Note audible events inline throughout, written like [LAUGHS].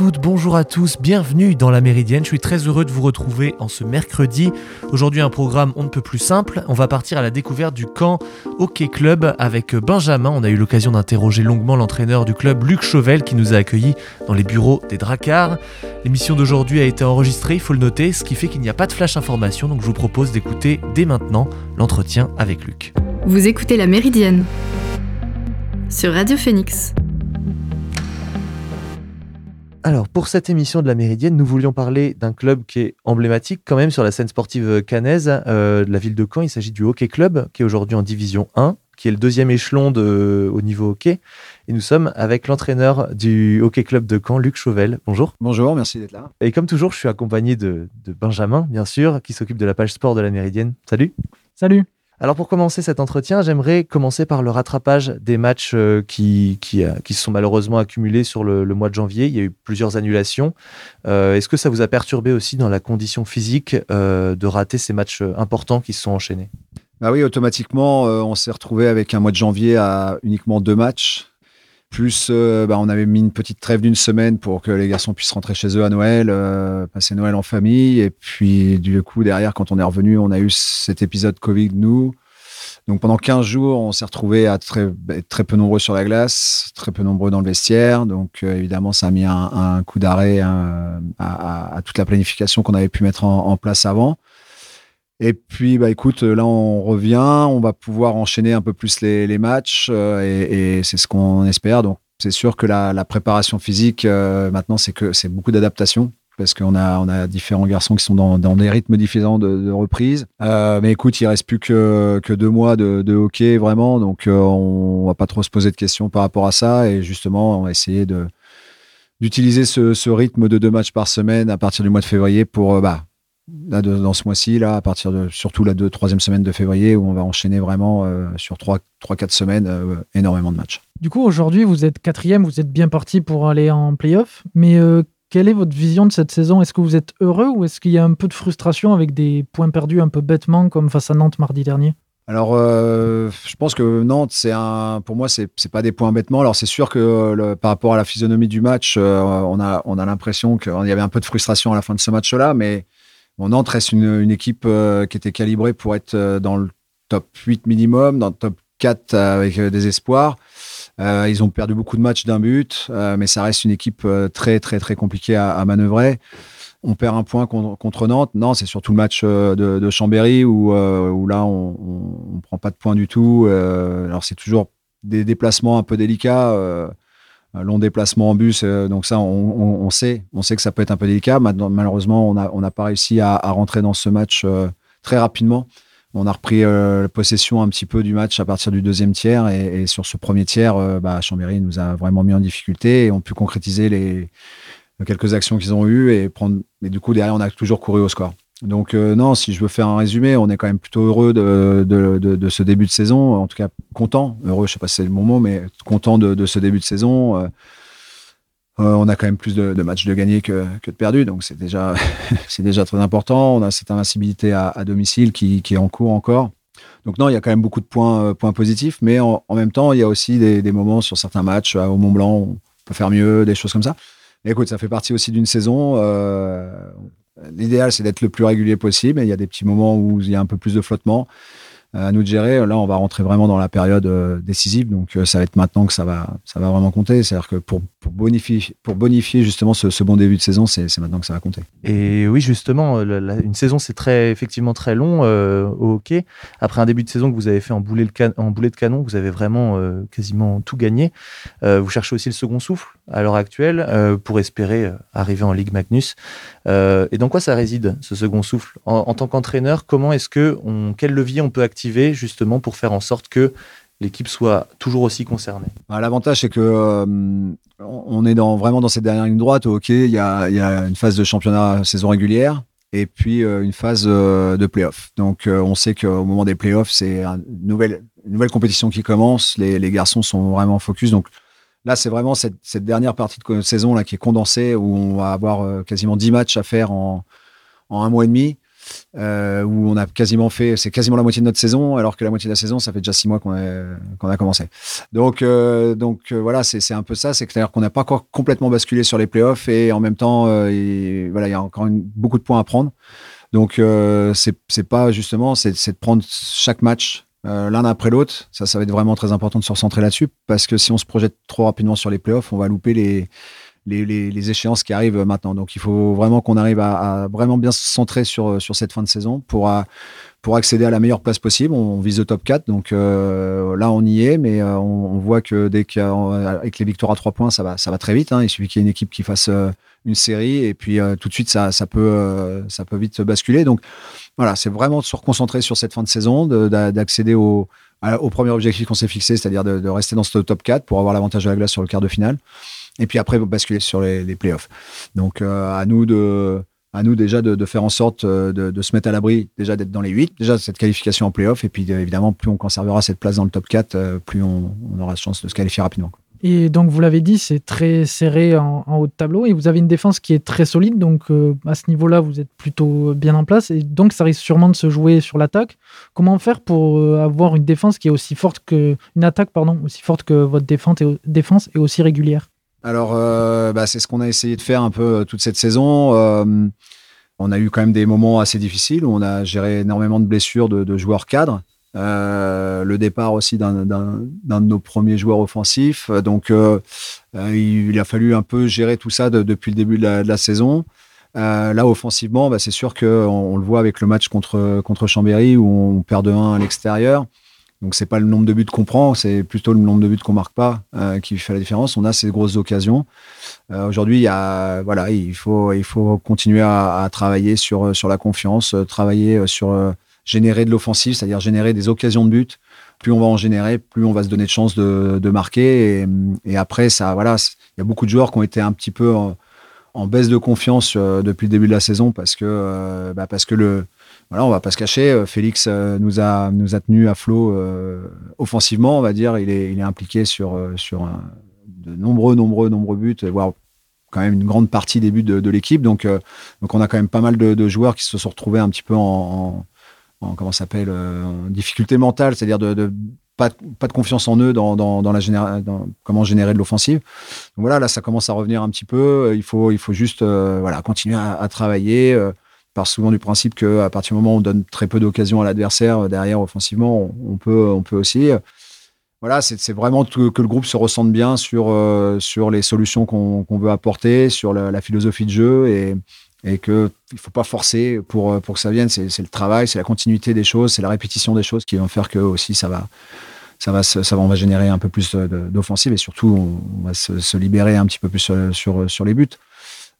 Bonjour à tous, bienvenue dans la Méridienne. Je suis très heureux de vous retrouver en ce mercredi. Aujourd'hui, un programme on ne peut plus simple. On va partir à la découverte du camp Hockey Club avec Benjamin. On a eu l'occasion d'interroger longuement l'entraîneur du club, Luc Chauvel, qui nous a accueillis dans les bureaux des Dracars. L'émission d'aujourd'hui a été enregistrée, il faut le noter, ce qui fait qu'il n'y a pas de flash information, donc je vous propose d'écouter dès maintenant l'entretien avec Luc. Vous écoutez la Méridienne sur Radio Phoenix. Alors, pour cette émission de la Méridienne, nous voulions parler d'un club qui est emblématique quand même sur la scène sportive cannaise euh, de la ville de Caen. Il s'agit du Hockey Club, qui est aujourd'hui en Division 1, qui est le deuxième échelon de, au niveau hockey. Et nous sommes avec l'entraîneur du Hockey Club de Caen, Luc Chauvel. Bonjour. Bonjour, merci d'être là. Et comme toujours, je suis accompagné de, de Benjamin, bien sûr, qui s'occupe de la page sport de la Méridienne. Salut. Salut. Alors pour commencer cet entretien, j'aimerais commencer par le rattrapage des matchs euh, euh, qui se sont malheureusement accumulés sur le, mois de janvier. Il y a eu plusieurs annulations. Euh, Est-ce que ça vous a perturbé aussi dans la condition physique de rater ces matchs importants qui se sont enchaînés? Bah oui, automatiquement, on s'est retrouvé avec un mois de janvier à uniquement deux matchs. Plus, euh, bah, on avait mis une petite trêve d'une semaine pour que les garçons puissent rentrer chez eux à Noël, euh, passer Noël en famille. Et puis, du coup, derrière, quand on est revenu, on a eu cet épisode Covid, nous. Donc, pendant 15 jours, on s'est retrouvé à très, très peu nombreux sur la glace, très peu nombreux dans le vestiaire. Donc, euh, évidemment, ça a mis un, coup d'arrêt à, à, toute la planification qu'on avait pu mettre en place avant. Et puis, bah, écoute, là, on revient, on va pouvoir enchaîner un peu plus les, matchs euh, et, c'est ce qu'on espère. Donc, c'est sûr que la, préparation physique, euh, maintenant, c'est que c'est beaucoup d'adaptation parce qu'on a, on a différents garçons qui sont dans, des rythmes différents de, de reprise. Euh, mais écoute, il reste plus que, que deux mois de, hockey, vraiment. Donc, euh, on va pas trop se poser de questions par rapport à ça. Et justement, on va essayer d'utiliser ce, ce rythme de deux matchs par semaine à partir du mois de février pour euh, bah, là, de, dans ce mois-ci, là, à partir de surtout la deux, troisième semaine de février, où on va enchaîner vraiment euh, sur trois, trois, quatre semaines euh, énormément de matchs. Du coup, aujourd'hui, vous êtes quatrième, vous êtes bien parti pour aller en playoff, mais euh, quelle est votre vision de cette saison? Est-ce que vous êtes heureux ou est-ce qu'il y a un peu de frustration avec des points perdus un peu bêtement, comme face à Nantes mardi dernier? Alors, euh, je pense que Nantes, c'est un, pour moi, c'est c'est pas des points bêtement. Alors, c'est sûr que le, par rapport à la physionomie du match, euh, on a, on a l'impression qu'il y avait un peu de frustration à la fin de ce match-là, mais Nantes reste une, équipe euh, qui était calibrée pour être euh, dans le top 8 minimum, dans le top 4 avec euh, des espoirs. Ils ont perdu beaucoup de matchs d'un but, mais ça reste une équipe très, très, très compliquée à, manœuvrer on perd un point contre, Nantes. Non, c'est surtout le match de, Chambéry où, là, on ne prend pas de points du tout. Alors, c'est toujours des déplacements un peu délicats, long déplacement en bus. donc, ça, on, sait, on sait que ça peut être un peu délicat. Malheureusement, on n'a pas réussi à, à, rentrer dans ce match très rapidement. On a repris possession un petit peu du match à partir du deuxième tiers. Et, et sur ce premier tiers, bah, Chambéry nous a vraiment mis en difficulté et on pu concrétiser les quelques actions qu'ils ont eues et prendre. Du coup, derrière, on a toujours couru au score. Donc, euh, non, si je veux faire un résumé, on est quand même plutôt heureux de, ce début de saison. En tout cas, content. Heureux, je sais pas si c'est le bon mot, mais content de, ce début de saison. Euh, euh, on a quand même plus de, matchs de gagnés que, de perdus. Donc, [LAUGHS] c'est déjà, très important. On a cette invincibilité à, domicile qui, est en cours encore. Donc, non, il y a quand même beaucoup de points, positifs. Mais en, même temps, il y a aussi des, moments sur certains matchs. Au Mont Blanc, on peut faire mieux, des choses comme ça. Écoute, ça fait partie aussi d'une saison. L'idéal, c'est d'être le plus régulier possible. Et il y a des petits moments où il y a un peu plus de flottement à nous de gérer. Là, on va rentrer vraiment dans la période euh, décisive. Donc, euh, ça va être maintenant que ça va, ça va vraiment compter. C'est-à-dire que pour, bonifier, pour bonifier justement ce, bon début de saison, c'est maintenant que ça va compter. Et oui, justement, une saison, c'est très, effectivement très long euh, au hockey. Après un début de saison que vous avez fait en boulet, de canon, vous avez vraiment euh, quasiment tout gagné. Euh, vous cherchez aussi le second souffle à l'heure actuelle euh, pour espérer arriver en Ligue Magnus. et dans quoi ça réside, ce second souffle? En, en tant qu'entraîneur, comment est-ce que, on, quel levier on peut activer? Justement pour faire en sorte que l'équipe soit toujours aussi concernée bah, L'avantage, c'est que euh, on est dans, vraiment dans cette dernière ligne droite. Ok, il y a, une phase de championnat saison régulière et puis euh, une phase euh, de playoff. Donc, on sait qu'au moment des playoffs, c'est une nouvelle, compétition qui commence. Les, garçons sont vraiment focus. Donc, là, c'est vraiment cette, dernière partie de saison là qui est condensée où on va avoir quasiment 10 matchs à faire en un mois et demi. Euh, où on a quasiment fait, c'est quasiment la moitié de notre saison, alors que la moitié de la saison, ça fait déjà six mois qu'on a, commencé. Donc, euh, donc euh, voilà, c'est un peu ça, c'est dire qu'on n'a pas encore complètement basculé sur les playoffs et en même temps, voilà, il y a encore beaucoup de points à prendre. Donc, c'est pas justement, c'est de prendre chaque match l'un après l'autre. Ça, ça va être vraiment très important de se recentrer là-dessus parce que si on se projette trop rapidement sur les playoffs, on va louper les les, échéances qui arrivent maintenant. Donc il faut vraiment qu'on arrive à, vraiment bien se centrer sur, sur cette fin de saison pour, pour accéder à la meilleure place possible. On, vise le top 4, donc euh, là on y est, mais euh, on, voit que dès qu'avec les victoires à 3 points, ça va, ça va très vite. Hein. Il suffit qu'il y ait une équipe qui fasse euh, une série et puis tout de suite ça, ça, peut, ça peut vite basculer. Donc voilà, c'est vraiment de se reconcentrer sur cette fin de saison, d'accéder au, au premier objectif qu'on s'est fixé, c'est-à-dire de, de, rester dans ce top 4 pour avoir l'avantage de la glace sur le quart de finale. Et puis après, vous basculez sur les, les playoffs. Donc, euh, à nous de, à nous déjà de, faire en sorte euh, de, se mettre à l'abri, déjà d'être dans les 8, déjà cette qualification en playoff. Et puis, évidemment, plus on conservera cette place dans le top 4, euh, plus on, aura de chance de se qualifier rapidement. Et donc, vous l'avez dit, c'est très serré en, haut de tableau et vous avez une défense qui est très solide. Donc, à ce niveau-là, vous êtes plutôt bien en place. Et donc, ça risque sûrement de se jouer sur l'attaque. Comment faire pour avoir une défense qui est aussi forte que. Une attaque, pardon, aussi forte que votre défense défense est aussi régulière? Alors, euh, bah, c'est ce qu'on a essayé de faire un peu euh, toute cette saison. Euh, on a eu quand même des moments assez difficiles où on a géré énormément de blessures de, joueurs cadres. le départ aussi d'un de nos premiers joueurs offensifs. Donc, il, a fallu un peu gérer tout ça depuis le début de la, saison. là, offensivement, bah, c'est sûr qu'on on le voit avec le match contre, contre Chambéry où on perd de 1 à l'extérieur. Donc c'est pas le nombre de buts qu'on prend, c'est plutôt le nombre de buts qu'on marque pas euh, qui fait la différence. On a ces grosses occasions. Euh, aujourd'hui, il y a, voilà, il faut, il faut continuer à, travailler sur sur la confiance, euh, travailler sur générer de l'offensive, c'est-à-dire générer des occasions de but. Plus on va en générer, plus on va se donner de chances de, de marquer. Et, et, après, ça, voilà, il y a beaucoup de joueurs qui ont été un petit peu en, en baisse de confiance depuis le début de la saison parce que, bah parce que le voilà, on va pas se cacher. Euh, Félix euh, nous a nous a tenu à flot euh, offensivement, on va dire. Il est, il est impliqué sur sur de nombreux nombreux nombreux buts, voire quand même une grande partie des buts de, l'équipe. Donc donc on a quand même pas mal de, joueurs qui se sont retrouvés un petit peu en, comment s'appelle en difficulté mentale, c'est-à-dire de, pas, pas, de confiance en eux dans, dans, la dans comment générer de l'offensive. Donc voilà, là ça commence à revenir un petit peu. Il faut il faut juste voilà continuer à, à travailler part souvent du principe qu'à partir du moment où on donne très peu d'occasions à l'adversaire, euh, derrière, offensivement, on, peut, on peut aussi. Euh, voilà, c'est vraiment que, le groupe se ressente bien sur, euh, sur les solutions qu'on veut apporter, sur la, philosophie de jeu et, et qu'il ne faut pas forcer pour, pour que ça vienne. C'est le travail, c'est la continuité des choses, c'est la répétition des choses qui vont faire que aussi ça va, ça va, ça va, on va générer un peu plus d'offensive et surtout on, va se, libérer un petit peu plus sur, sur les buts.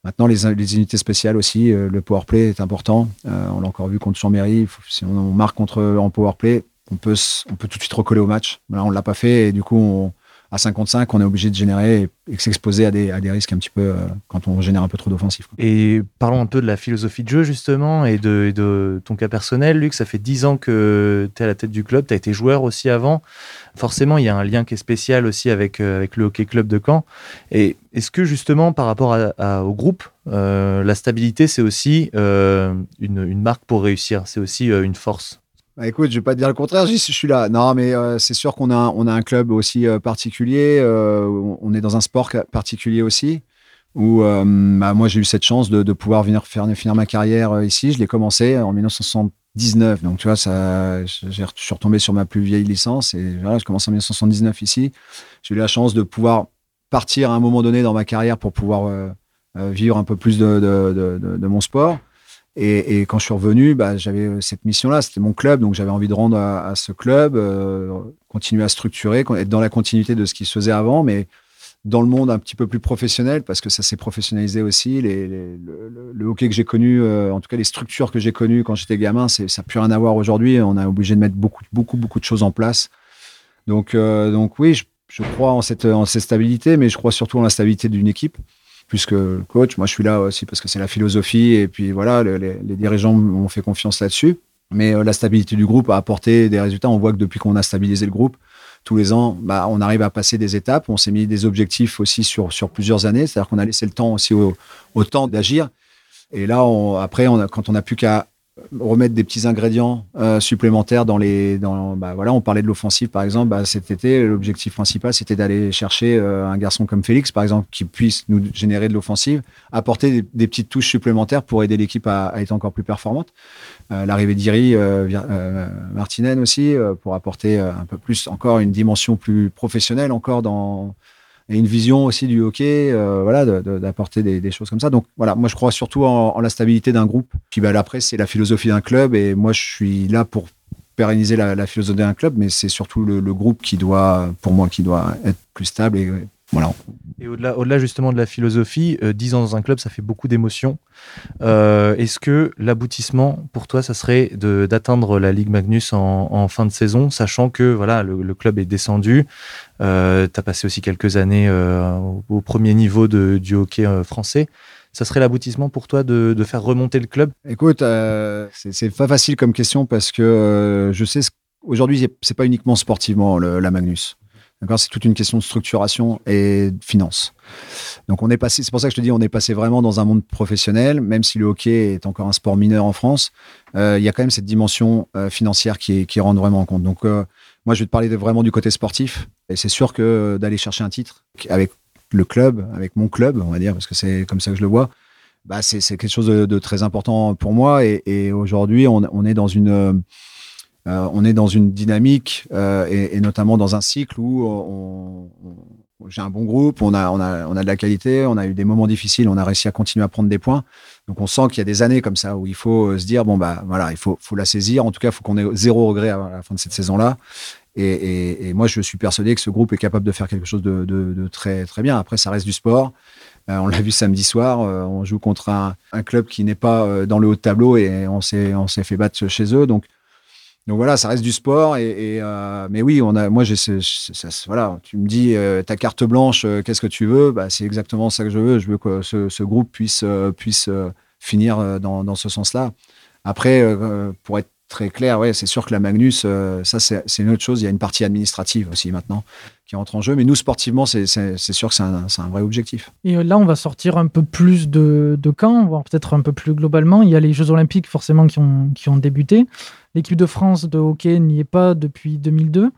Maintenant, les, unités spéciales aussi, euh, le power play est important. Euh, on l'a encore vu contre Chambéry. Si on, marque contre, en power play, on peut, on tout de suite recoller au match. Là, on ne l'a pas fait et du coup, on, à 55, on est obligé de générer et, s'exposer à des, risques un petit peu euh, quand on génère un peu trop d'offensif. Et parlons un peu de la philosophie de jeu, justement, et de, de ton cas personnel. Luc, ça fait 10 ans que tu es à la tête du club, tu as été joueur aussi avant. Forcément, il y a un lien qui est spécial aussi avec, euh, le Hockey Club de Caen. Et est-ce que, justement, par rapport au groupe, euh, la stabilité, c'est aussi une marque pour réussir, c'est aussi une force? Bah, écoute, je vais pas te dire le contraire, je suis là. Non, mais euh, c'est sûr qu'on a, on a un club aussi euh, particulier. Euh, on est dans un sport particulier aussi. Où bah, moi, j'ai eu cette chance de, pouvoir venir finir ma carrière ici. Je l'ai commencé en 1979. Donc, tu vois, je suis retombé sur ma plus vieille licence. Et je commence en 1979 ici. J'ai eu la chance de pouvoir partir à un moment donné dans ma carrière pour pouvoir vivre un peu plus de mon sport. Et, quand je suis revenu, bah, j'avais euh, cette mission-là, c'était mon club, donc j'avais envie de rendre à, ce club, euh, continuer à structurer, être dans la continuité de ce qui se faisait avant, mais dans le monde un petit peu plus professionnel, parce que ça s'est professionnalisé aussi. le, hockey que j'ai connu, euh, en tout cas les structures que j'ai connues quand j'étais gamin, ça n'a plus rien à voir aujourd'hui. On a obligé de mettre beaucoup, beaucoup, beaucoup de choses en place. Donc, donc oui, je, je crois en cette, en cette stabilité, mais je crois surtout en la stabilité d'une équipe plus que coach. Moi, je suis là aussi parce que c'est la philosophie et puis voilà, les, dirigeants m'ont fait confiance là-dessus. Mais euh, la stabilité du groupe a apporté des résultats. On voit que depuis qu'on a stabilisé le groupe, tous les ans, bah, on arrive à passer des étapes. On s'est mis des objectifs aussi sur, sur plusieurs années. C'est-à-dire qu'on a laissé le temps aussi au, temps d'agir. Et là, on, après, on a, quand on n'a plus qu'à remettre des petits ingrédients euh, supplémentaires dans les. Dans, bah, voilà, on parlait de l'offensive par exemple. Bah, cet été, l'objectif principal, c'était d'aller chercher euh, un garçon comme Félix, par exemple, qui puisse nous générer de l'offensive, apporter des, petites touches supplémentaires pour aider l'équipe à, être encore plus performante. Euh, l'arrivée d'Iri, Martinen aussi, pour apporter un peu plus, encore une dimension plus professionnelle encore dans et une vision aussi du hockey, euh, voilà, d'apporter des, choses comme ça. Donc voilà, moi je crois surtout en, la stabilité d'un groupe. Puis bah, après, c'est la philosophie d'un club et moi je suis là pour pérenniser la, philosophie d'un club, mais c'est surtout le, groupe qui doit, pour moi, qui doit être plus stable et voilà. Et au-delà, au-delà justement de la philosophie, euh, 10 ans dans un club, ça fait beaucoup d'émotions. Euh, est-ce que l'aboutissement pour toi, ça serait de, d'atteindre la Ligue Magnus en, fin de saison, sachant que voilà, le, club est descendu, euh, tu as passé aussi quelques années euh, au, premier niveau de, du hockey français. Ça serait l'aboutissement pour toi de, de, faire remonter le club? Écoute, c'est, c'est pas facile comme question parce que je sais, aujourd'hui, c'est pas uniquement sportivement la Magnus. C'est toute une question de structuration et de finance. Donc on est passé, c'est pour ça que je te dis, on est passé vraiment dans un monde professionnel, même si le hockey est encore un sport mineur en France, euh, il y a quand même cette dimension euh, financière qui, qui rentre vraiment en compte. Donc euh, moi, je vais te parler vraiment du côté sportif. Et c'est sûr que d'aller chercher un titre avec le club, avec mon club, on va dire, parce que c'est comme ça que je le vois, bah c'est quelque chose de, très important pour moi. Et, aujourd'hui, on, est dans une euh, on est dans une dynamique euh, et, notamment dans un cycle où j'ai un bon groupe, on a, on, a, on a de la qualité, on a eu des moments difficiles, on a réussi à continuer à prendre des points. Donc on sent qu'il y a des années comme ça où il faut se dire bon bah voilà, il faut, faut la saisir. En tout cas, il faut qu'on ait zéro regret à la fin de cette saison-là. Et, moi, je suis persuadé que ce groupe est capable de faire quelque chose de, très très bien. Après, ça reste du sport. Euh, on l'a vu samedi soir, on joue contre un, un club qui n'est pas dans le haut de tableau et on s'est on s'est fait battre chez eux. Donc donc voilà, ça reste du sport. Et, euh, mais oui, on a, moi, voilà, tu me dis euh, ta carte blanche, euh, qu'est-ce que tu veux? Bah, C'est exactement ça que je veux. Je veux que ce, groupe puisse, puisse finir dans, dans ce sens-là. Après, pour être très clair, ouais, c'est sûr que la Magnus, ça, c'est une autre chose. Il y a une partie administrative aussi maintenant qui entre en jeu. Mais nous, sportivement, c'est sûr que c'est un, vrai objectif. Et là, on va sortir un peu plus de, de camps, voire peut-être un peu plus globalement. Il y a les Jeux Olympiques, forcément, qui ont, qui ont débuté. L'équipe de France de hockey n'y est pas depuis 2002.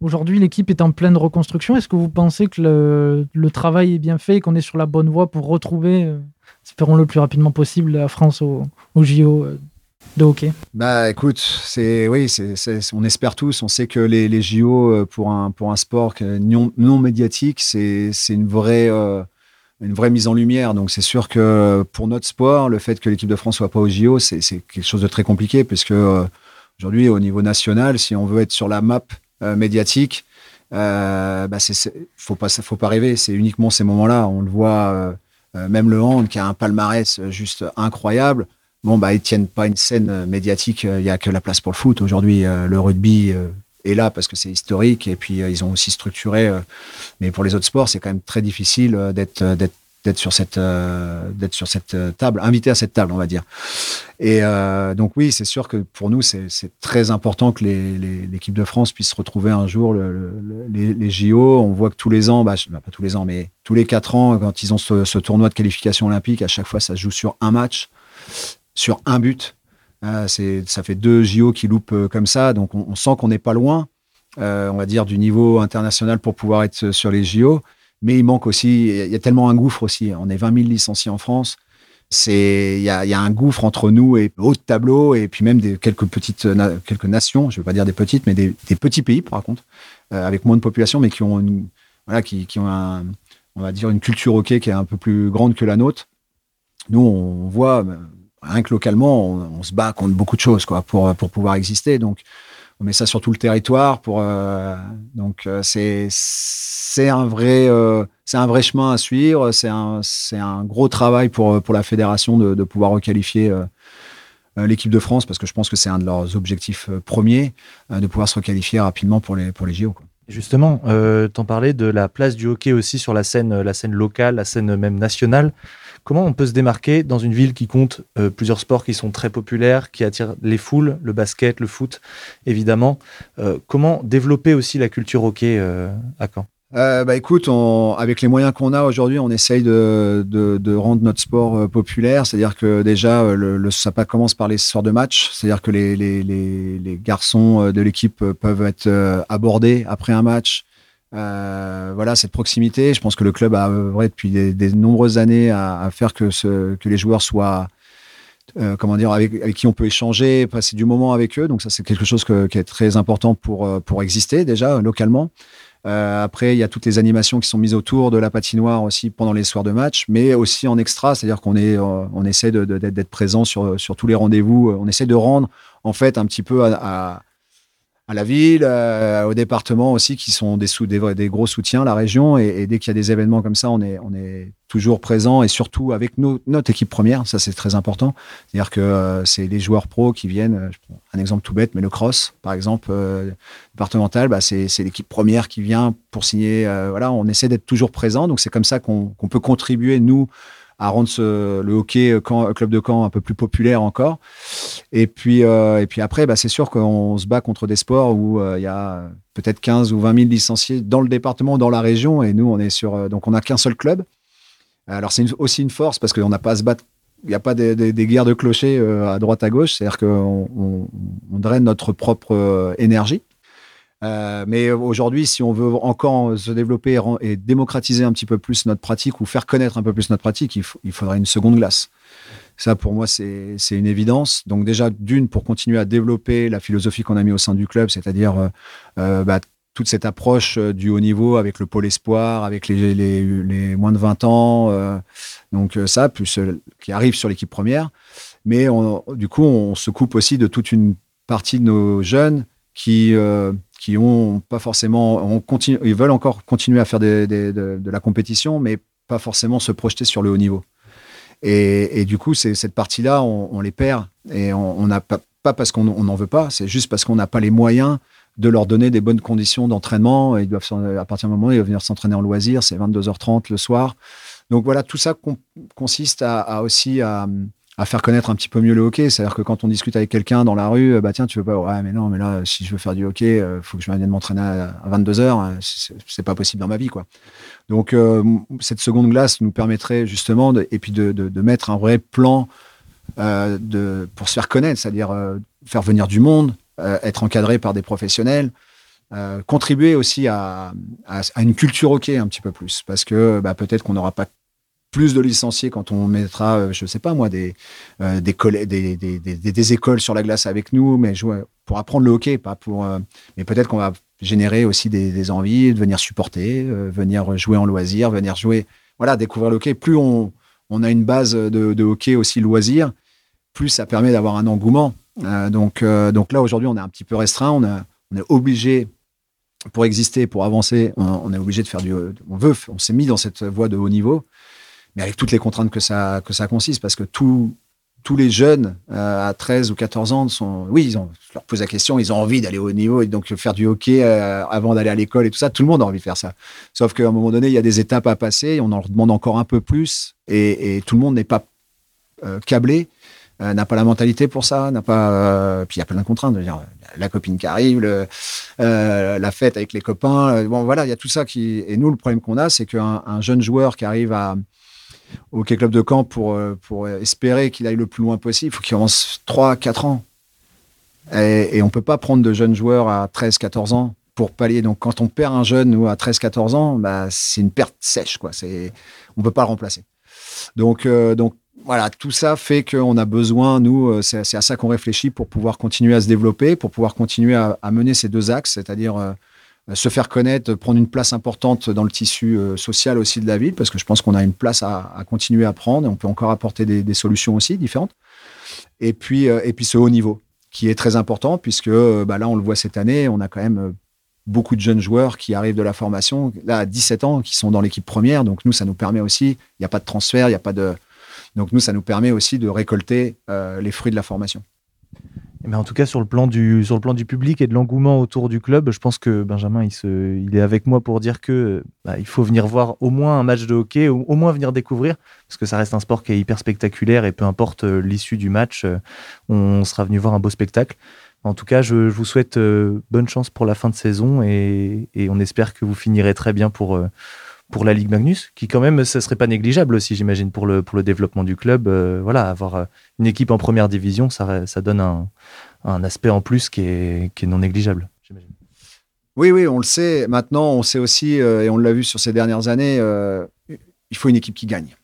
Aujourd'hui, l'équipe est en pleine reconstruction. Est-ce que vous pensez que le, travail est bien fait et qu'on est sur la bonne voie pour retrouver, euh, espérons le plus rapidement possible, la France au, au JO euh, de Bah écoute, c'est oui, c'est, on espère tous. On sait que les, JO euh, pour un pour un sport non, non médiatique, c'est, une vraie une vraie mise en lumière. Donc c'est sûr que pour notre sport, le fait que l'équipe de France soit pas au JO, c'est, quelque chose de très compliqué puisque Aujourd'hui, au niveau national, si on veut être sur la map euh, médiatique, euh, bah faut pas, faut pas rêver. C'est uniquement ces moments-là. On le voit, euh, euh, même le hand qui a un palmarès juste incroyable. Bon, bah, ils tiennent pas une scène médiatique. Il y a que la place pour le foot. Aujourd'hui, le rugby est là parce que c'est historique et puis ils ont aussi structuré. mais pour les autres sports, c'est quand même très difficile d'être sur cette euh, d'être sur cette euh, table, invité à cette table, on va dire. Et euh, donc oui, c'est sûr que pour nous, c'est très important que l'équipe de France puisse retrouver un jour les, JO. On voit que tous les ans, bah, bah, pas tous les ans, mais tous les quatre ans, quand ils ont ce, tournoi de qualification olympique, à chaque fois, ça se joue sur un match, sur un but. c'est ça fait deux JO qui loupent comme ça, donc on, sent qu'on n'est pas loin, on va dire, du niveau international pour pouvoir être sur les JO. Mais il manque aussi, il y a tellement un gouffre aussi. On est 20 000 licenciés en France. C'est, il y a, un gouffre entre nous et haut de tableau, et puis même des, quelques petites, quelques nations, je ne veux pas dire des petites, mais des, petits pays, par contre, euh, avec moins de population, mais qui ont une, voilà, qui, qui ont on va dire une culture hockey qui est un peu plus grande que la nôtre. Nous, on voit, euh, rien que localement, on, se bat contre beaucoup de choses, quoi, pour, pour pouvoir exister. Donc, on met ça sur tout le territoire euh, donc euh, c'est un vrai euh, un vrai chemin à suivre c'est un un gros travail pour pour la fédération de, de pouvoir requalifier l'équipe de France parce que je pense que c'est un de leurs objectifs premiers de pouvoir se requalifier rapidement pour les pour les JO. Justement, t'en parlais de la place du hockey aussi sur la scène, la scène locale, la scène même nationale. Comment on peut se démarquer dans une ville qui compte euh, plusieurs sports qui sont très populaires, qui attirent les foules, le basket, le foot, évidemment euh, Comment développer aussi la culture hockey euh, à Caen? Bah écoute, avec les moyens qu'on a aujourd'hui, on essaye de, rendre notre sport populaire. C'est-à-dire que déjà, le, le, ça commence par les soirs de match. C'est-à-dire que les, les, les, garçons de l'équipe peuvent être abordés après un match. Euh, voilà, cette proximité. Je pense que le club a œuvré depuis des, des, nombreuses années à, à faire que, ce, que les joueurs soient euh, comment dire, avec, avec, qui on peut échanger, passer du moment avec eux. Donc ça, c'est quelque chose que, qui est très important pour, pour exister déjà localement. Euh, après, il y a toutes les animations qui sont mises autour de la patinoire aussi pendant les soirs de match, mais aussi en extra, c'est-à-dire qu'on est, euh, on essaie d'être présent sur, sur tous les rendez-vous. On essaie de rendre en fait un petit peu à à la ville, euh, au département aussi, qui sont des, gros soutiens, la région. Et, dès qu'il y a des événements comme ça, on est, on est toujours présent et surtout avec notre équipe première. Ça, c'est très important. C'est-à-dire que euh, c'est les joueurs pros qui viennent. Euh, un exemple tout bête, mais le cross, par exemple, départemental, bah, c'est l'équipe première qui vient pour signer. voilà, on essaie d'être toujours présent. Donc, c'est comme ça qu'on peut contribuer, nous, à rendre le hockey camp, club de camp un peu plus populaire encore. Et puis, euh, et puis après, bah, c'est sûr qu'on se bat contre des sports où euh, il y a peut-être 15 ou 20 000 licenciés dans le département, dans la région, et nous, on est sur, euh, donc on n'a qu'un seul club. Alors c'est aussi une force parce qu'on n'a pas à se battre il n'y a pas des, guerres de clochers à droite à gauche, c'est-à-dire qu'on on, on draine notre propre énergie. Euh, mais aujourd'hui, si on veut encore se développer et, démocratiser un petit peu plus notre pratique ou faire connaître un peu plus notre pratique, il, faudrait une seconde glace. Ça, pour moi, c'est une évidence. Donc déjà, d'une, pour continuer à développer la philosophie qu'on a mis au sein du club, c'est-à-dire euh, euh bah, toute cette approche du haut niveau avec le pôle espoir, avec les, moins de 20 ans, donc ça, plus qui arrive sur l'équipe première. Mais du coup, on se coupe aussi de toute une partie de nos jeunes qui qui ont pas forcément, on continue, ils veulent encore continuer à faire de, la compétition, mais pas forcément se projeter sur le haut niveau. Et, du coup, c'est cette partie-là, on, les perd et on n'a pas, pas parce qu'on n'en veut pas, c'est juste parce qu'on n'a pas les moyens de leur donner des bonnes conditions d'entraînement. Ils doivent, à partir du moment où ils doivent venir s'entraîner en loisir, c'est 22h30 le soir. Donc voilà, tout ça consiste à aussi à, à faire connaître un petit peu mieux le hockey. C'est-à-dire que quand on discute avec quelqu'un dans la rue, euh, bah tiens, tu veux pas, ouais, mais non, mais là, si je veux faire du hockey, il euh, faut que je vienne m'entraîner à 22 heures. Euh, c'est pas possible dans ma vie, quoi. Donc, cette seconde glace nous permettrait justement, de, et puis de, mettre un vrai plan de, pour se faire connaître, c'est-à-dire faire venir du monde, être encadré par des professionnels. contribuer aussi à, à, une culture hockey un petit peu plus parce que bah, peut-être qu'on n'aura pas plus de licenciés quand on mettra, euh, je ne sais pas moi, des, euh, des, des, des, écoles sur la glace avec nous, mais pour apprendre le hockey, pas pour. Euh, mais peut-être qu'on va générer aussi des, envies de venir supporter, venir jouer en loisir, venir jouer, voilà, découvrir le hockey. Plus on, on a une base de, hockey aussi loisir, plus ça permet d'avoir un engouement. donc, donc là, aujourd'hui, on est un petit peu restreint, on est obligé pour exister, pour avancer, on, on est obligé de faire du. On veut, on s'est mis dans cette voie de haut niveau mais avec toutes les contraintes que ça, que ça consiste, parce que tous les jeunes euh, à 13 ou 14 ans sont, oui, ils je leur pose la question, ils ont envie d'aller au niveau et donc faire du hockey euh, avant d'aller à l'école et tout ça. Tout le monde a envie de faire ça. Sauf qu'à un moment donné, il y a des étapes à passer, on en demande encore un peu plus et, tout le monde n'est pas euh, câblé, n'a pas la mentalité pour ça, n'a pas. puis il y a plein de contraintes. Dire, la copine qui arrive, la fête avec les copains. bon, voilà, il y a tout ça qui. Et nous, le problème qu'on a, c'est qu'un jeune joueur qui arrive à au Hockey Club de Caen pour, euh, pour espérer qu'il aille le plus loin possible, il faut qu'il avance 3-4 ans. Et, on ne peut pas prendre de jeunes joueurs à 13-14 ans pour pallier. Donc quand on perd un jeune ou à 13-14 ans, bah, c'est une perte sèche. Quoi. On ne peut pas le remplacer. Donc, euh, donc voilà, tout ça fait qu'on a besoin, nous, euh, c'est à ça qu'on réfléchit pour pouvoir continuer à se développer, pour pouvoir continuer à, mener ces deux axes, c'est-à-dire se faire connaître, prendre une place importante dans le tissu euh, social aussi de la ville, parce que je pense qu'on a une place à, continuer à prendre et on peut encore apporter des, solutions aussi différentes. Et puis, euh, et puis ce haut niveau, qui est très important, puisque bah là, on le voit cette année, on a quand même beaucoup de jeunes joueurs qui arrivent de la formation, là, à 17 ans, qui sont dans l'équipe première. Donc, nous, ça nous permet aussi, il n'y a pas de transfert, il n'y a pas de. Donc, nous, ça nous permet aussi de récolter les fruits de la formation. Mais en tout cas, sur le, plan du, sur le plan du public et de l'engouement autour du club, je pense que Benjamin, il, se, il est avec moi pour dire que bah, il faut venir voir au moins un match de hockey, ou au moins venir découvrir, parce que ça reste un sport qui est hyper spectaculaire et peu importe euh, l'issue du match, euh, on sera venu voir un beau spectacle. En tout cas, je, vous souhaite bonne chance pour la fin de saison et, on espère que vous finirez très bien pour, pour la Ligue Magnus, qui quand même, ce serait pas négligeable aussi, j'imagine, pour le, pour le développement du club. voilà, avoir une équipe en première division, ça, ça donne un, un aspect en plus qui est, qui est non négligeable, j'imagine. Oui, oui, on le sait. Maintenant, on sait aussi, et on l'a vu sur ces dernières années, il faut une équipe qui gagne.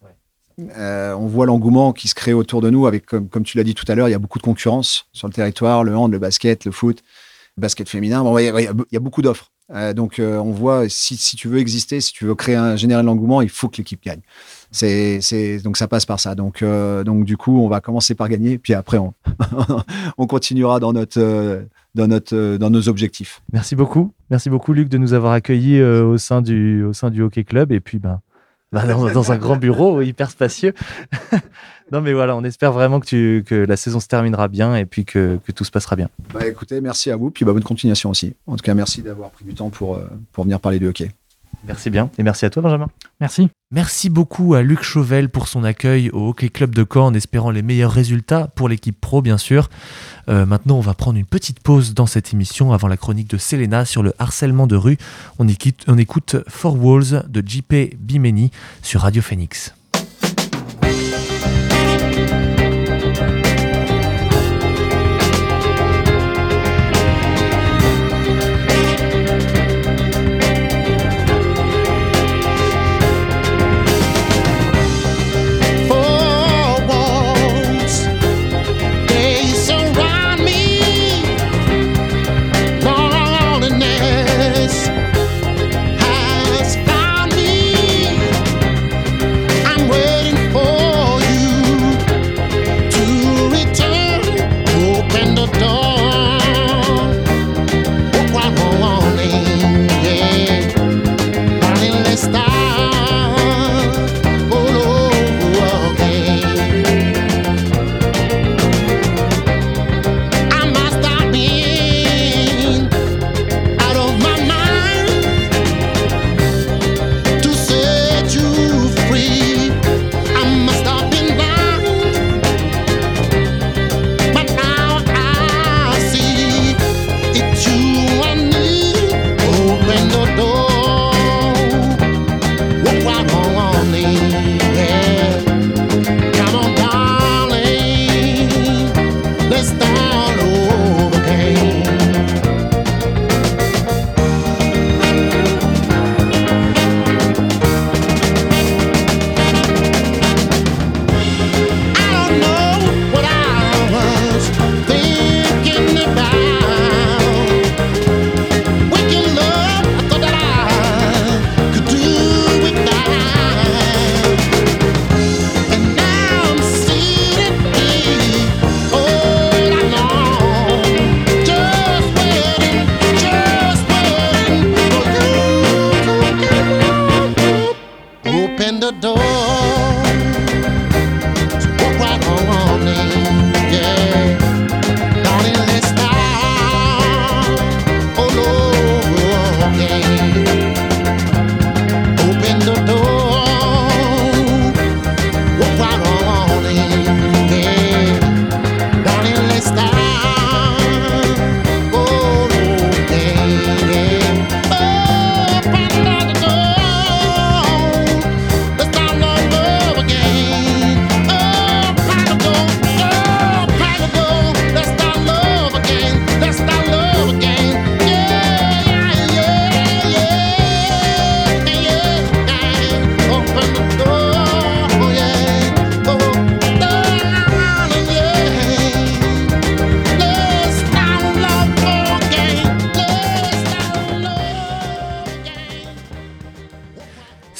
Euh, on voit l'engouement qui se crée autour de nous avec, comme, tu l'as dit tout à l'heure, il y a beaucoup de concurrence sur le territoire, le hand, le basket, le foot, basket féminin. il, y a, beaucoup d'offres. Euh, donc, euh, on voit, si, tu veux exister, si tu veux créer un général l'engouement, il faut que l'équipe gagne. C'est, donc, ça passe par ça. Donc, donc, du coup, on va commencer par gagner, puis après, on, [LAUGHS] on continuera dans notre, dans notre, dans nos objectifs. Merci beaucoup. Merci beaucoup, Luc, de nous avoir accueillis au sein du, au sein du Hockey Club. Et puis, ben, [LAUGHS] bah, dans, un grand bureau hyper spacieux. [LAUGHS] non, mais voilà, on espère vraiment que, tu, que la saison se terminera bien et puis que, que tout se passera bien. Bah, écoutez, merci à vous, puis bah, bonne continuation aussi. En tout cas, merci d'avoir pris du temps pour, euh, pour venir parler du hockey. Merci bien. Et merci à toi, Benjamin. Merci. Merci beaucoup à Luc Chauvel pour son accueil au Hockey Club de Caen en espérant les meilleurs résultats pour l'équipe pro, bien sûr. Euh, maintenant, on va prendre une petite pause dans cette émission avant la chronique de Selena sur le harcèlement de rue. On écoute, on écoute Four Walls de JP Bimeni sur Radio Phoenix.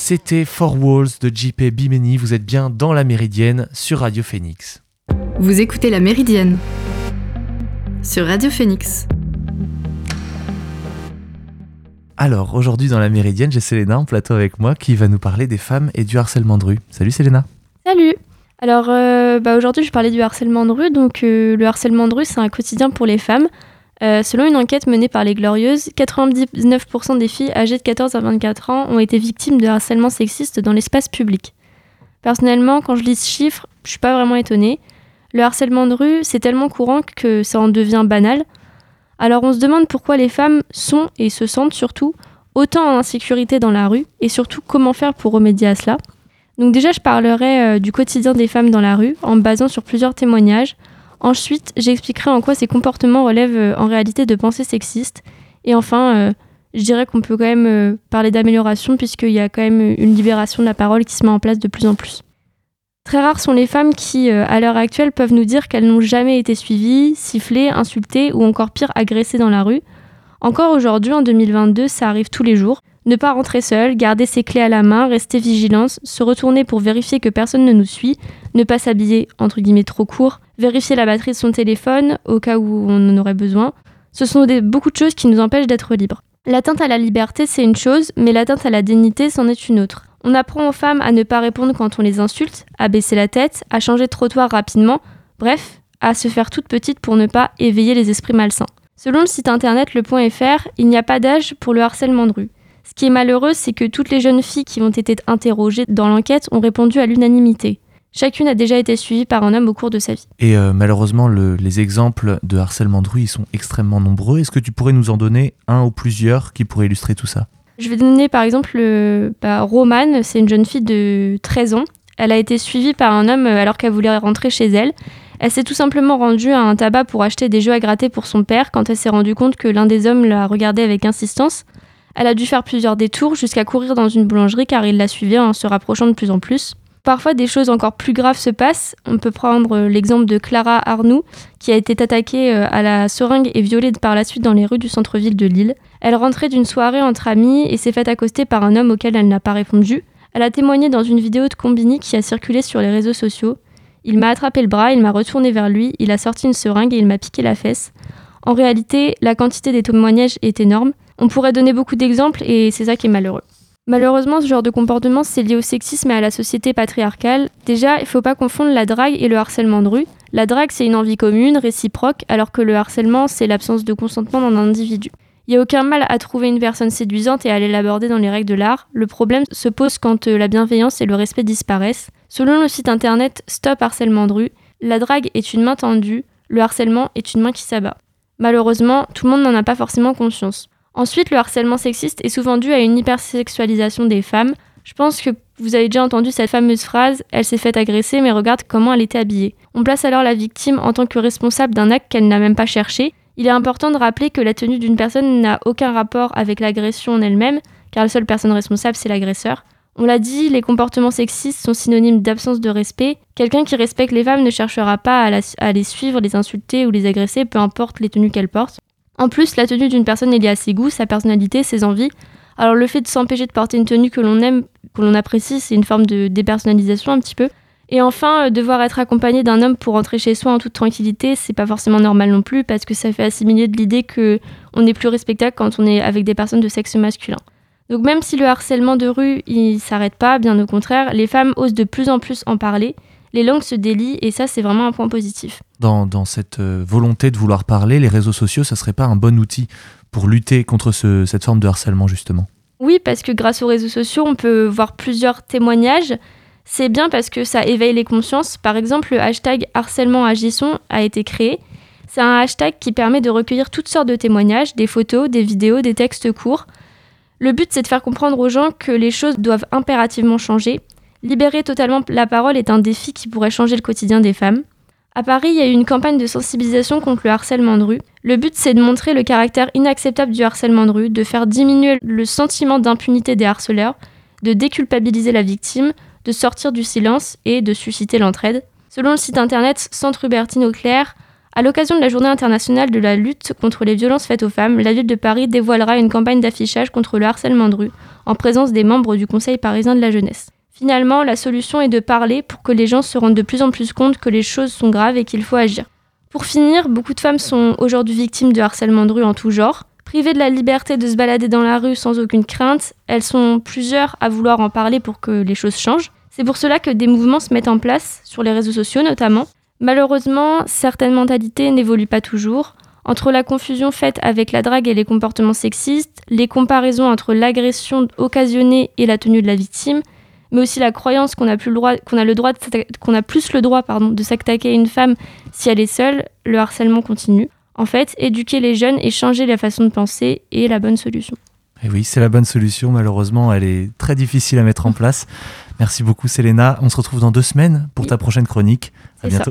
C'était Four Walls de JP Bimeni. Vous êtes bien dans la Méridienne sur Radio Phoenix. Vous écoutez la Méridienne sur Radio Phoenix. Alors, aujourd'hui dans la Méridienne, j'ai Selena en plateau avec moi qui va nous parler des femmes et du harcèlement de rue. Salut Selena. Salut. Alors, euh, bah aujourd'hui, je parlais du harcèlement de rue. Donc, euh, le harcèlement de rue, c'est un quotidien pour les femmes. Euh, selon une enquête menée par les Glorieuses, 99% des filles âgées de 14 à 24 ans ont été victimes de harcèlement sexiste dans l'espace public. Personnellement, quand je lis ce chiffre, je suis pas vraiment étonnée. Le harcèlement de rue, c'est tellement courant que ça en devient banal. Alors on se demande pourquoi les femmes sont, et se sentent surtout, autant en insécurité dans la rue, et surtout comment faire pour remédier à cela. Donc déjà, je parlerai euh, du quotidien des femmes dans la rue, en basant sur plusieurs témoignages. Ensuite, j'expliquerai en quoi ces comportements relèvent euh, en réalité de pensées sexistes. Et enfin, euh, je dirais qu'on peut quand même parler d'amélioration, puisqu'il y a quand même une libération de la parole qui se met en place de plus en plus. Très rares sont les femmes qui, à l'heure actuelle, peuvent nous dire qu'elles n'ont jamais été suivies, sifflées, insultées ou encore pire, agressées dans la rue. Encore aujourd'hui, en 2022, ça arrive tous les jours. Ne pas rentrer seul, garder ses clés à la main, rester vigilance, se retourner pour vérifier que personne ne nous suit, ne pas s'habiller entre guillemets trop court, vérifier la batterie de son téléphone au cas où on en aurait besoin. Ce sont beaucoup de choses qui nous empêchent d'être libres. L'atteinte à la liberté, c'est une chose, mais l'atteinte à la dignité, c'en est une autre. On apprend aux femmes à ne pas répondre quand on les insulte, à baisser la tête, à changer de trottoir rapidement, bref, à se faire toute petite pour ne pas éveiller les esprits malsains. Selon le site internet le.fr, il n'y a pas d'âge pour le harcèlement de rue. Ce qui est malheureux, c'est que toutes les jeunes filles qui ont été interrogées dans l'enquête ont répondu à l'unanimité. Chacune a déjà été suivie par un homme au cours de sa vie. Et euh, malheureusement, les exemples de harcèlement de rue ils sont extrêmement nombreux. Est-ce que tu pourrais nous en donner un ou plusieurs qui pourraient illustrer tout ça? Je vais donner par exemple bah, Romane, c'est une jeune fille de 13 ans. Elle a été suivie par un homme euh, alors qu'elle voulait rentrer chez elle. Elle s'est tout simplement rendue à un tabac pour acheter des jeux à gratter pour son père quand elle s'est rendue compte que l'un des hommes la regardait avec insistance. Elle a dû faire plusieurs détours jusqu'à courir dans une boulangerie car il la suivait en se rapprochant de plus en plus. Parfois, des choses encore plus graves se passent. On peut prendre euh, l'exemple de Clara Arnoux, qui a été attaquée euh, à la seringue et violée par la suite dans les rues du centre-ville de Lille. Elle rentrait d'une soirée entre amis et s'est faite accoster par un homme auquel elle n'a pas répondu. Elle a témoigné dans une vidéo de Combini qui a circulé sur les réseaux sociaux. Il m'a attrapé le bras, il m'a retourné vers lui, il a sorti une seringue et il m'a piqué la fesse. En réalité, la quantité des témoignages est énorme. On pourrait donner beaucoup d'exemples et c'est ça qui est malheureux. Malheureusement, ce genre de comportement, c'est lié au sexisme et à la société patriarcale. Déjà, il ne faut pas confondre la drague et le harcèlement de rue. La drague, c'est une envie commune, réciproque, alors que le harcèlement, c'est l'absence de consentement d'un individu. Il n'y a aucun mal à trouver une personne séduisante et à l'aborder dans les règles de l'art. Le problème se pose quand euh, la bienveillance et le respect disparaissent. Selon le site internet Stop Harcèlement de rue, la drague est une main tendue, le harcèlement est une main qui s'abat. Malheureusement, tout le monde n'en a pas forcément conscience. Ensuite, le harcèlement sexiste est souvent dû à une hypersexualisation des femmes. Je pense que vous avez déjà entendu cette fameuse phrase Elle s'est faite agresser, mais regarde comment elle était habillée. On place alors la victime en tant que responsable d'un acte qu'elle n'a même pas cherché. Il est important de rappeler que la tenue d'une personne n'a aucun rapport avec l'agression en elle-même, car la seule personne responsable, c'est l'agresseur. On l'a dit, les comportements sexistes sont synonymes d'absence de respect. Quelqu'un qui respecte les femmes ne cherchera pas à, les suivre, les insulter ou les agresser, peu importe les tenues qu'elles portent. En plus, la tenue d'une personne est liée à ses goûts, sa personnalité, ses envies. Alors le fait de s'empêcher de porter une tenue que l'on aime, que l'on apprécie, c'est une forme de dépersonnalisation un petit peu. Et enfin, euh, devoir être accompagné d'un homme pour rentrer chez soi en toute tranquillité, c'est pas forcément normal non plus parce que ça fait assimiler de l'idée que on est plus respectable quand on est avec des personnes de sexe masculin. Donc même si le harcèlement de rue, il s'arrête pas, bien au contraire, les femmes osent de plus en plus en parler les langues se délient et ça, c'est vraiment un point positif. Dans, cette euh, volonté de vouloir parler, les réseaux sociaux, ça serait pas un bon outil pour lutter contre cette forme de harcèlement, justement? Oui, parce que grâce aux réseaux sociaux, on peut voir plusieurs témoignages. C'est bien parce que ça éveille les consciences. Par exemple, le hashtag harcèlement agisson a été créé. C'est un hashtag qui permet de recueillir toutes sortes de témoignages, des photos, des vidéos, des textes courts. Le but, c'est de faire comprendre aux gens que les choses doivent impérativement changer Libérer totalement la parole est un défi qui pourrait changer le quotidien des femmes. À Paris, il y a eu une campagne de sensibilisation contre le harcèlement de rue. Le but, c'est de montrer le caractère inacceptable du harcèlement de rue, de faire diminuer le sentiment d'impunité des harceleurs, de déculpabiliser la victime, de sortir du silence et de susciter l'entraide. Selon le site internet Centre Hubertine Auclair, à l'occasion de la journée internationale de la lutte contre les violences faites aux femmes, la ville de Paris dévoilera une campagne d'affichage contre le harcèlement de rue, en présence des membres du Conseil parisien de la jeunesse. Finalement, la solution est de parler pour que les gens se rendent de plus en plus compte que les choses sont graves et qu'il faut agir. Pour finir, beaucoup de femmes sont aujourd'hui victimes de harcèlement de rue en tout genre. Privées de la liberté de se balader dans la rue sans aucune crainte, elles sont plusieurs à vouloir en parler pour que les choses changent. C'est pour cela que des mouvements se mettent en place, sur les réseaux sociaux notamment. Malheureusement, certaines mentalités n'évoluent pas toujours. Entre la confusion faite avec la drague et les comportements sexistes, les comparaisons entre l'agression occasionnée et la tenue de la victime, mais aussi la croyance qu'on a plus le droit, qu'on a le droit, qu'on a plus le droit, pardon, de s'attaquer à une femme si elle est seule, le harcèlement continue. En fait, éduquer les jeunes et changer la façon de penser est la bonne solution. Et oui, c'est la bonne solution. Malheureusement, elle est très difficile à mettre en place. Merci beaucoup, Selena. On se retrouve dans deux semaines pour ta prochaine chronique. À ça.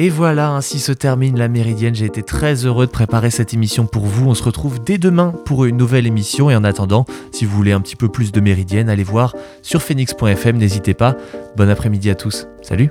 Et voilà, ainsi se termine la Méridienne. J'ai été très heureux de préparer cette émission pour vous. On se retrouve dès demain pour une nouvelle émission. Et en attendant, si vous voulez un petit peu plus de Méridienne, allez voir sur phoenix.fm. N'hésitez pas. Bon après-midi à tous. Salut